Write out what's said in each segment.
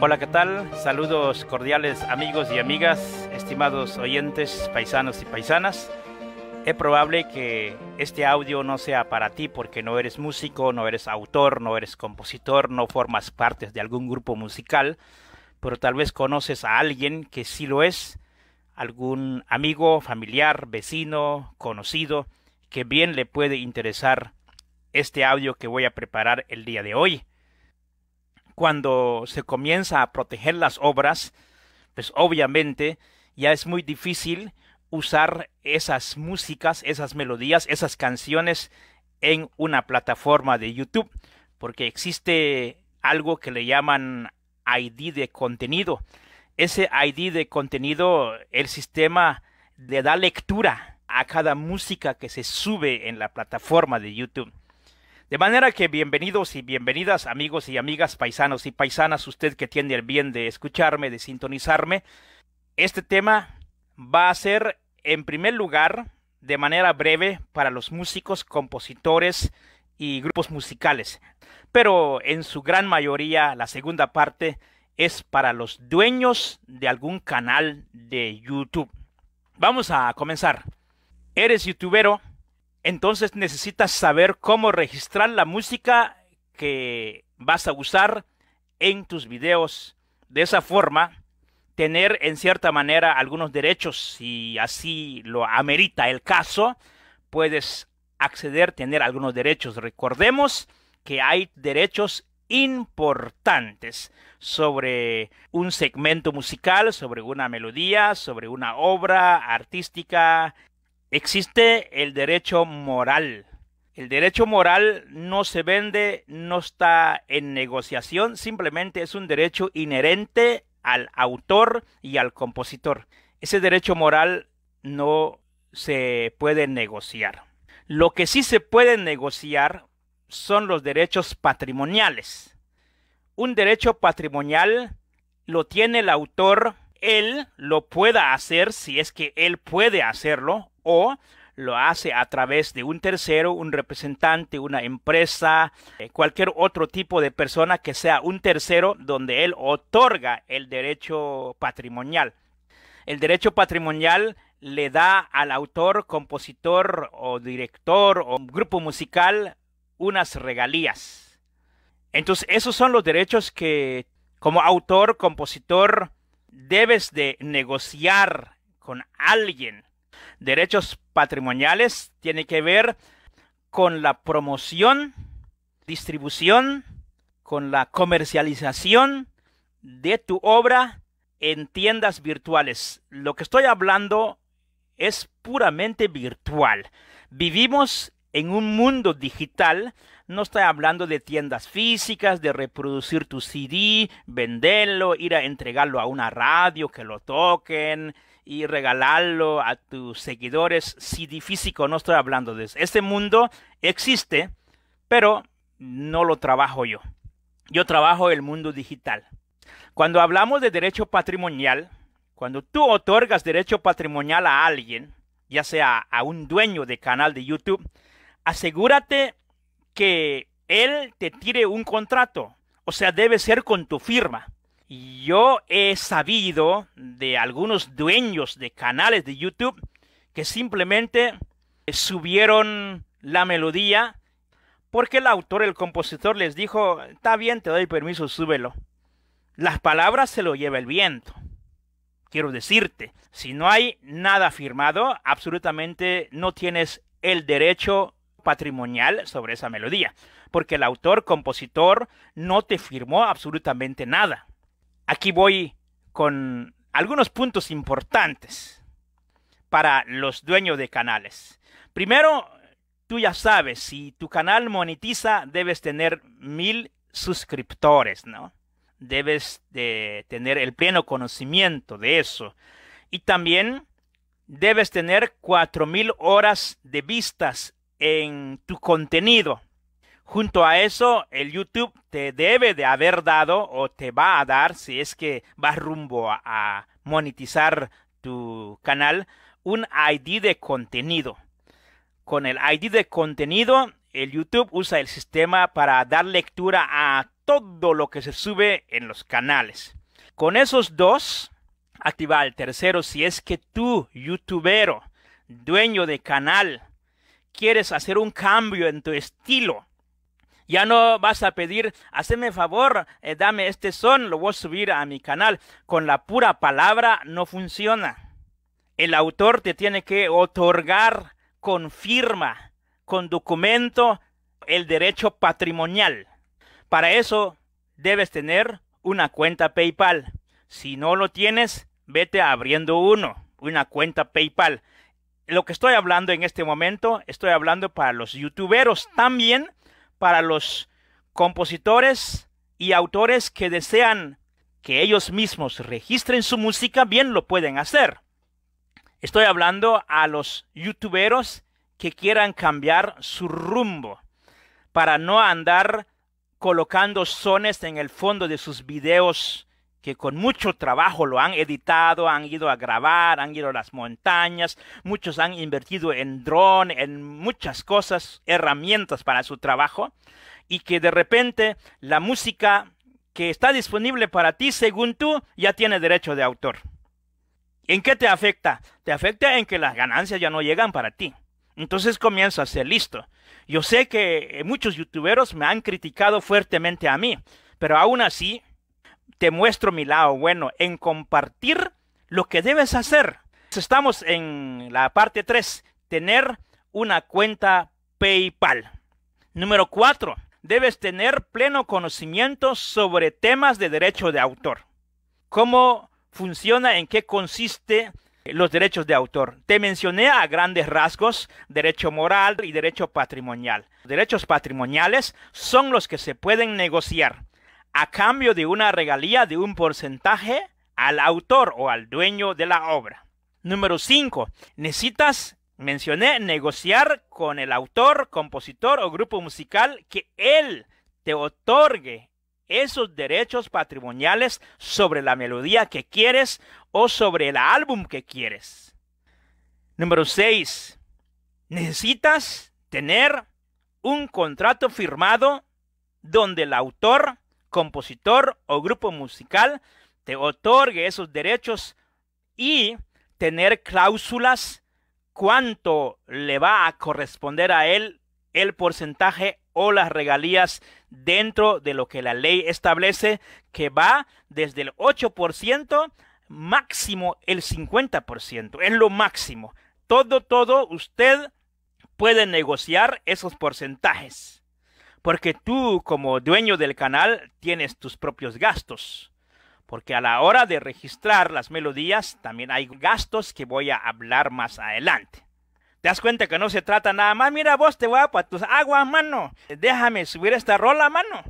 Hola, ¿qué tal? Saludos cordiales amigos y amigas, estimados oyentes, paisanos y paisanas. Es probable que este audio no sea para ti porque no eres músico, no eres autor, no eres compositor, no formas parte de algún grupo musical, pero tal vez conoces a alguien que sí lo es, algún amigo, familiar, vecino, conocido, que bien le puede interesar este audio que voy a preparar el día de hoy. Cuando se comienza a proteger las obras, pues obviamente ya es muy difícil usar esas músicas, esas melodías, esas canciones en una plataforma de YouTube, porque existe algo que le llaman ID de contenido. Ese ID de contenido, el sistema le da lectura a cada música que se sube en la plataforma de YouTube. De manera que bienvenidos y bienvenidas amigos y amigas, paisanos y paisanas, usted que tiene el bien de escucharme, de sintonizarme. Este tema va a ser, en primer lugar, de manera breve para los músicos, compositores y grupos musicales. Pero en su gran mayoría, la segunda parte es para los dueños de algún canal de YouTube. Vamos a comenzar. ¿Eres youtubero? Entonces necesitas saber cómo registrar la música que vas a usar en tus videos. De esa forma, tener en cierta manera algunos derechos, si así lo amerita el caso, puedes acceder, tener algunos derechos. Recordemos que hay derechos importantes sobre un segmento musical, sobre una melodía, sobre una obra artística, Existe el derecho moral. El derecho moral no se vende, no está en negociación, simplemente es un derecho inherente al autor y al compositor. Ese derecho moral no se puede negociar. Lo que sí se puede negociar son los derechos patrimoniales. Un derecho patrimonial lo tiene el autor, él lo pueda hacer si es que él puede hacerlo o lo hace a través de un tercero, un representante, una empresa, eh, cualquier otro tipo de persona que sea un tercero donde él otorga el derecho patrimonial. El derecho patrimonial le da al autor, compositor o director o grupo musical unas regalías. Entonces, esos son los derechos que como autor, compositor, debes de negociar con alguien Derechos patrimoniales tiene que ver con la promoción, distribución, con la comercialización de tu obra en tiendas virtuales. Lo que estoy hablando es puramente virtual. Vivimos en un mundo digital. No estoy hablando de tiendas físicas, de reproducir tu CD, venderlo, ir a entregarlo a una radio, que lo toquen, y regalarlo a tus seguidores. CD físico, no estoy hablando de eso. Este mundo existe, pero no lo trabajo yo. Yo trabajo el mundo digital. Cuando hablamos de derecho patrimonial, cuando tú otorgas derecho patrimonial a alguien, ya sea a un dueño de canal de YouTube, asegúrate que él te tire un contrato. O sea, debe ser con tu firma. Yo he sabido de algunos dueños de canales de YouTube que simplemente subieron la melodía porque el autor, el compositor les dijo, está bien, te doy permiso, súbelo. Las palabras se lo lleva el viento. Quiero decirte, si no hay nada firmado, absolutamente no tienes el derecho patrimonial sobre esa melodía, porque el autor, compositor, no te firmó absolutamente nada. Aquí voy con algunos puntos importantes para los dueños de canales. Primero, tú ya sabes, si tu canal monetiza, debes tener mil suscriptores, ¿no? Debes de tener el pleno conocimiento de eso. Y también debes tener cuatro mil horas de vistas en tu contenido. Junto a eso, el YouTube te debe de haber dado o te va a dar, si es que vas rumbo a, monetizar tu canal, un ID de contenido. Con el ID de contenido, el YouTube usa el sistema para dar lectura a todo lo que se sube en los canales. Con esos dos, activa el tercero si es que tú, youtubero, dueño de canal, quieres hacer un cambio en tu estilo. Ya no vas a pedir, haceme favor, eh, dame este son, lo voy a subir a mi canal. Con la pura palabra no funciona. El autor te tiene que otorgar con firma, con documento, el derecho patrimonial. Para eso debes tener una cuenta PayPal. Si no lo tienes, vete abriendo uno, una cuenta PayPal. Lo que estoy hablando en este momento, estoy hablando para los youtuberos, también para los compositores y autores que desean que ellos mismos registren su música, bien lo pueden hacer. Estoy hablando a los youtuberos que quieran cambiar su rumbo para no andar colocando sones en el fondo de sus videos que con mucho trabajo lo han editado, han ido a grabar, han ido a las montañas, muchos han invertido en dron, en muchas cosas, herramientas para su trabajo, y que de repente la música que está disponible para ti, según tú, ya tiene derecho de autor. ¿En qué te afecta? Te afecta en que las ganancias ya no llegan para ti. Entonces comienza a ser listo. Yo sé que muchos youtuberos me han criticado fuertemente a mí, pero aún así te muestro mi lado bueno en compartir lo que debes hacer. Estamos en la parte 3, tener una cuenta PayPal. Número 4, debes tener pleno conocimiento sobre temas de derecho de autor. ¿Cómo funciona? ¿En qué consiste? los derechos de autor. Te mencioné a grandes rasgos derecho moral y derecho patrimonial. Derechos patrimoniales son los que se pueden negociar a cambio de una regalía de un porcentaje al autor o al dueño de la obra. Número 5. Necesitas, mencioné, negociar con el autor, compositor o grupo musical que él te otorgue esos derechos patrimoniales sobre la melodía que quieres o sobre el álbum que quieres. Número 6. Necesitas tener un contrato firmado donde el autor compositor o grupo musical te otorgue esos derechos y tener cláusulas cuánto le va a corresponder a él el porcentaje o las regalías dentro de lo que la ley establece que va desde el 8% máximo el 50%, es lo máximo. Todo, todo, usted puede negociar esos porcentajes porque tú como dueño del canal tienes tus propios gastos. Porque a la hora de registrar las melodías también hay gastos que voy a hablar más adelante. ¿Te das cuenta que no se trata nada más? Mira vos te voy a tus aguas, mano. Déjame subir esta rola, mano.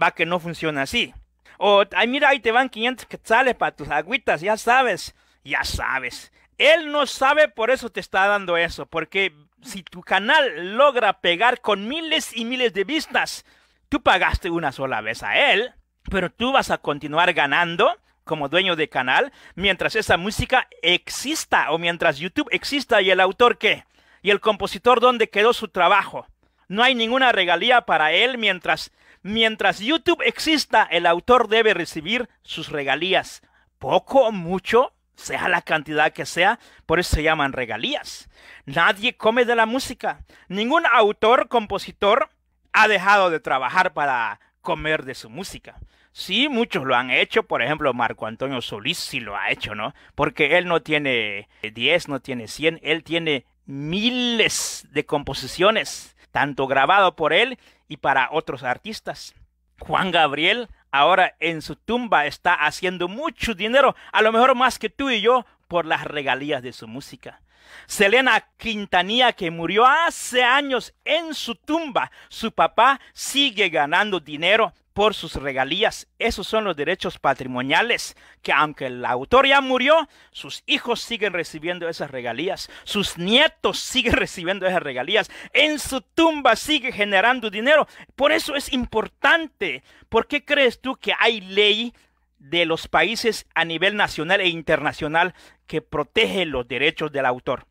Va que no funciona así. O, ay, mira, ahí te van 500 quetzales para tus agüitas, ya sabes. Ya sabes. Él no sabe, por eso te está dando eso. Porque si tu canal logra pegar con miles y miles de vistas, tú pagaste una sola vez a él, pero tú vas a continuar ganando como dueño de canal mientras esa música exista o mientras YouTube exista y el autor qué y el compositor dónde quedó su trabajo. No hay ninguna regalía para él mientras mientras YouTube exista, el autor debe recibir sus regalías. Poco o mucho, sea la cantidad que sea, por eso se llaman regalías. Nadie come de la música. Ningún autor, compositor ha dejado de trabajar para comer de su música. Sí, muchos lo han hecho, por ejemplo, Marco Antonio Solís sí lo ha hecho, ¿no? Porque él no tiene 10, no tiene 100, él tiene miles de composiciones, tanto grabado por él y para otros artistas. Juan Gabriel ahora en su tumba está haciendo mucho dinero, a lo mejor más que tú y yo, por las regalías de su música. Selena Quintanilla, que murió hace años en su tumba, su papá sigue ganando dinero por sus regalías. Esos son los derechos patrimoniales que aunque el autor ya murió, sus hijos siguen recibiendo esas regalías, sus nietos siguen recibiendo esas regalías, en su tumba sigue generando dinero. Por eso es importante. ¿Por qué crees tú que hay ley de los países a nivel nacional e internacional que protege los derechos del autor?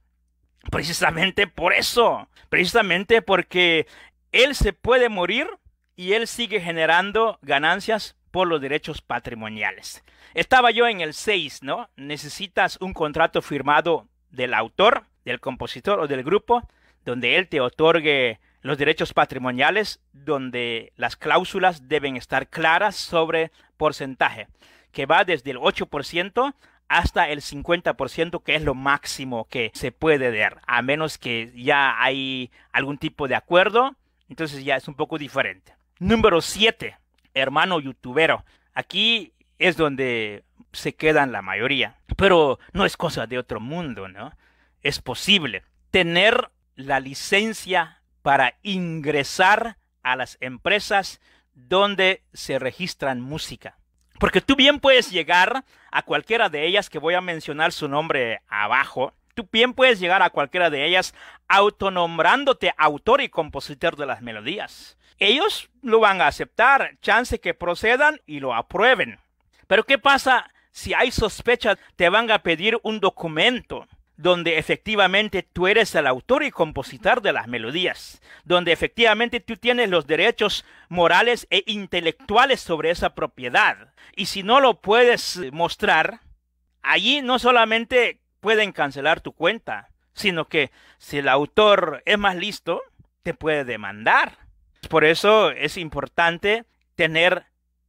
Precisamente por eso, precisamente porque él se puede morir y él sigue generando ganancias por los derechos patrimoniales. Estaba yo en el 6, ¿no? Necesitas un contrato firmado del autor, del compositor o del grupo, donde él te otorgue los derechos patrimoniales, donde las cláusulas deben estar claras sobre porcentaje, que va desde el 8% hasta el 50%, que es lo máximo que se puede dar, a menos que ya hay algún tipo de acuerdo, entonces ya es un poco diferente. Número 7, hermano youtubero. Aquí es donde se quedan la mayoría, pero no es cosa de otro mundo, ¿no? Es posible tener la licencia para ingresar a las empresas donde se registran música. Porque tú bien puedes llegar a cualquiera de ellas, que voy a mencionar su nombre abajo, tú bien puedes llegar a cualquiera de ellas autonombrándote autor y compositor de las melodías. Ellos lo van a aceptar, chance que procedan y lo aprueben. Pero ¿qué pasa si hay sospecha? Te van a pedir un documento donde efectivamente tú eres el autor y compositor de las melodías, donde efectivamente tú tienes los derechos morales e intelectuales sobre esa propiedad. Y si no lo puedes mostrar, allí no solamente pueden cancelar tu cuenta, sino que si el autor es más listo, te puede demandar. Por eso es importante tener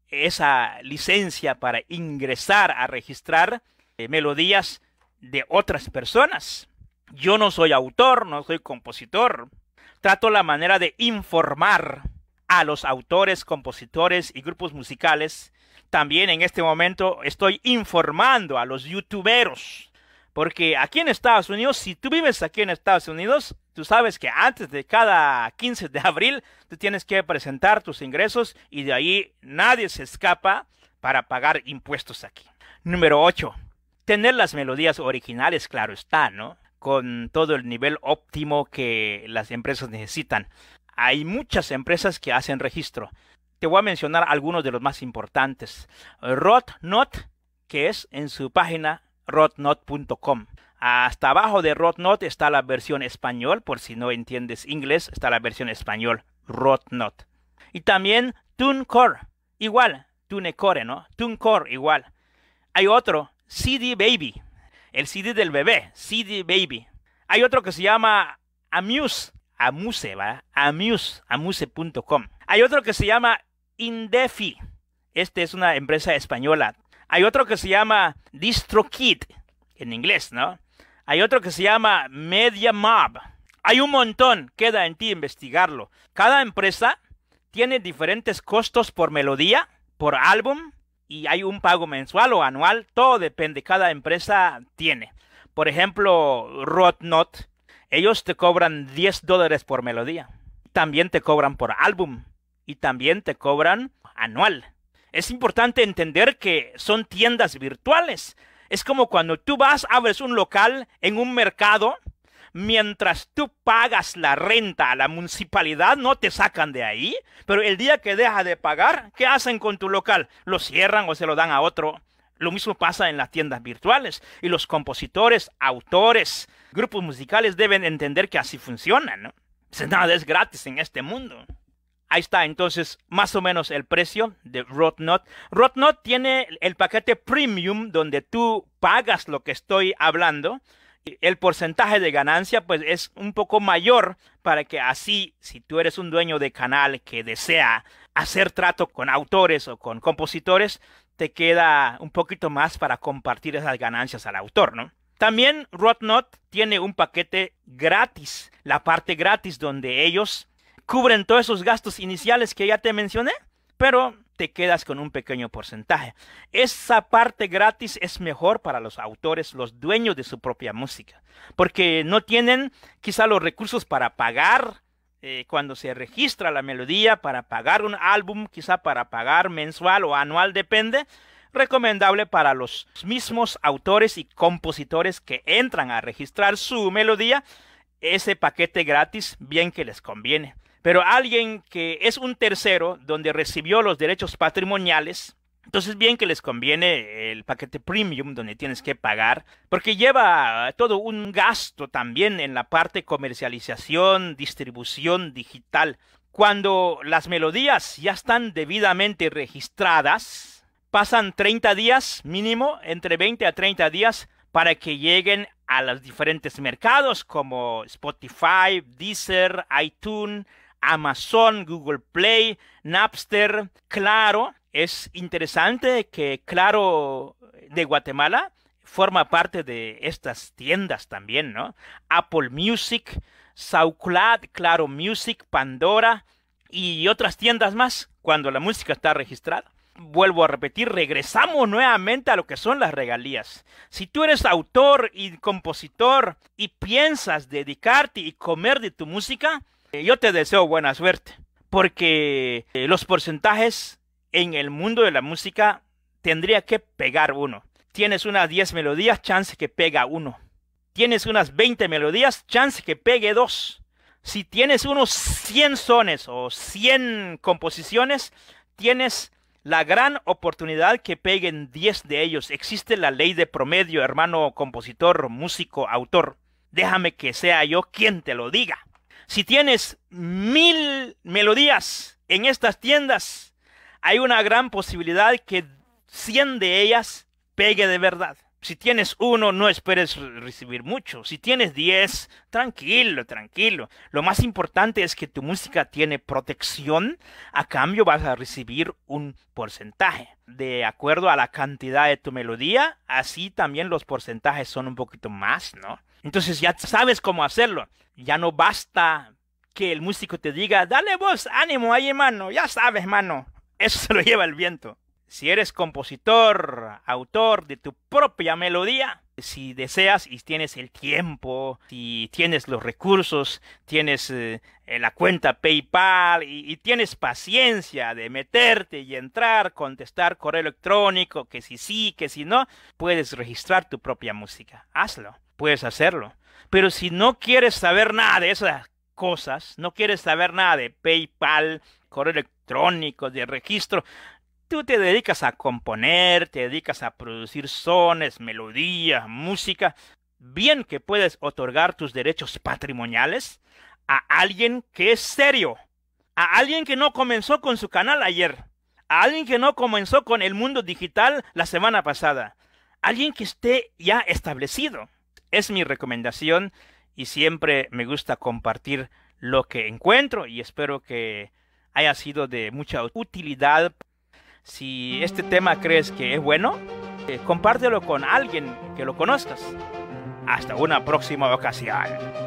esa licencia para ingresar a registrar eh, melodías de otras personas. Yo no soy autor, no soy compositor. Trato la manera de informar a los autores, compositores y grupos musicales. También en este momento estoy informando a los youtuberos. Porque aquí en Estados Unidos, si tú vives aquí en Estados Unidos, tú sabes que antes de cada 15 de abril, tú tienes que presentar tus ingresos y de ahí nadie se escapa para pagar impuestos aquí. Número 8 tener las melodías originales, claro está, ¿no? Con todo el nivel óptimo que las empresas necesitan. Hay muchas empresas que hacen registro. Te voy a mencionar algunos de los más importantes. Rotnot, que es en su página rotnot.com. Hasta abajo de Rotnot está la versión español, por si no entiendes inglés, está la versión español, Rotnot. Y también TuneCore, igual, TuneCore, ¿no? TuneCore, igual. Hay otro, CD Baby, el CD del bebé, CD Baby. Hay otro que se llama Amuse, Amuse, ¿va? Amuse, amuse.com. Hay otro que se llama Indefi. Este es una empresa española. Hay otro que se llama DistroKid, en inglés, ¿no? Hay otro que se llama Media Mob. Hay un montón, queda en ti investigarlo. Cada empresa tiene diferentes costos por melodía, por álbum, y hay un pago mensual o anual, todo depende, cada empresa tiene. Por ejemplo, Rotnot, ellos te cobran 10 dólares por melodía. También te cobran por álbum y también te cobran anual. Es importante entender que son tiendas virtuales. Es como cuando tú vas, abres un local en un mercado mientras tú pagas la renta a la municipalidad, no te sacan de ahí, pero el día que deja de pagar, ¿qué hacen con tu local? Lo cierran o se lo dan a otro. Lo mismo pasa en las tiendas virtuales y los compositores, autores, grupos musicales deben entender que así funciona, ¿no? Nada es gratis en este mundo. Ahí está entonces más o menos el precio de Rotnot. Rotnot tiene el paquete premium donde tú pagas lo que estoy hablando el porcentaje de ganancia pues es un poco mayor para que así si tú eres un dueño de canal que desea hacer trato con autores o con compositores te queda un poquito más para compartir esas ganancias al autor, ¿no? También Rotnot tiene un paquete gratis, la parte gratis donde ellos cubren todos esos gastos iniciales que ya te mencioné, pero te quedas con un pequeño porcentaje. Esa parte gratis es mejor para los autores, los dueños de su propia música, porque no tienen quizá los recursos para pagar eh, cuando se registra la melodía, para pagar un álbum, quizá para pagar mensual o anual, depende. Recomendable para los mismos autores y compositores que entran a registrar su melodía, ese paquete gratis bien que les conviene. Pero alguien que es un tercero donde recibió los derechos patrimoniales, entonces bien que les conviene el paquete premium donde tienes que pagar, porque lleva todo un gasto también en la parte comercialización, distribución digital. Cuando las melodías ya están debidamente registradas, pasan 30 días mínimo, entre 20 a 30 días, para que lleguen a los diferentes mercados como Spotify, Deezer, iTunes, Amazon, Google Play, Napster, Claro. Es interesante que Claro de Guatemala forma parte de estas tiendas también, ¿no? Apple Music, SoundCloud, Claro Music, Pandora y otras tiendas más cuando la música está registrada. Vuelvo a repetir, regresamos nuevamente a lo que son las regalías. Si tú eres autor y compositor y piensas dedicarte y comer de tu música, yo te deseo buena suerte, porque eh, los porcentajes en el mundo de la música tendría que pegar uno. Tienes unas 10 melodías, chance que pega uno. Tienes unas 20 melodías, chance que pegue dos. Si tienes unos 100 sones o 100 composiciones, tienes la gran oportunidad que peguen 10 de ellos. Existe la ley de promedio, hermano compositor, músico, autor. Déjame que sea yo quien te lo diga. Si tienes mil melodías en estas tiendas, hay una gran posibilidad que 100 de ellas pegue de verdad. Si tienes uno, no esperes recibir mucho. Si tienes diez, tranquilo, tranquilo. Lo más importante es que tu música tiene protección. A cambio vas a recibir un porcentaje. De acuerdo a la cantidad de tu melodía, así también los porcentajes son un poquito más, ¿no? Entonces ya sabes cómo hacerlo. Ya no basta que el músico te diga, dale voz, ánimo ahí, hermano. Ya sabes, mano. Eso se lo lleva el viento si eres compositor, autor de tu propia melodía, si deseas y tienes el tiempo, si tienes los recursos, tienes eh, la cuenta PayPal y, y, tienes paciencia de meterte y entrar, contestar correo electrónico, que si sí, que si no, puedes registrar tu propia música. Hazlo, puedes hacerlo. Pero si no quieres saber nada de esas cosas, no quieres saber nada de PayPal, correo electrónico, de registro, Tú te dedicas a componer, te dedicas a producir sones, melodías, música. Bien que puedes otorgar tus derechos patrimoniales a alguien que es serio, a alguien que no comenzó con su canal ayer, a alguien que no comenzó con el mundo digital la semana pasada, alguien que esté ya establecido. Es mi recomendación y siempre me gusta compartir lo que encuentro y espero que haya sido de mucha utilidad si este tema crees que es bueno, eh, compártelo con alguien que lo conozcas. Hasta una próxima ocasión.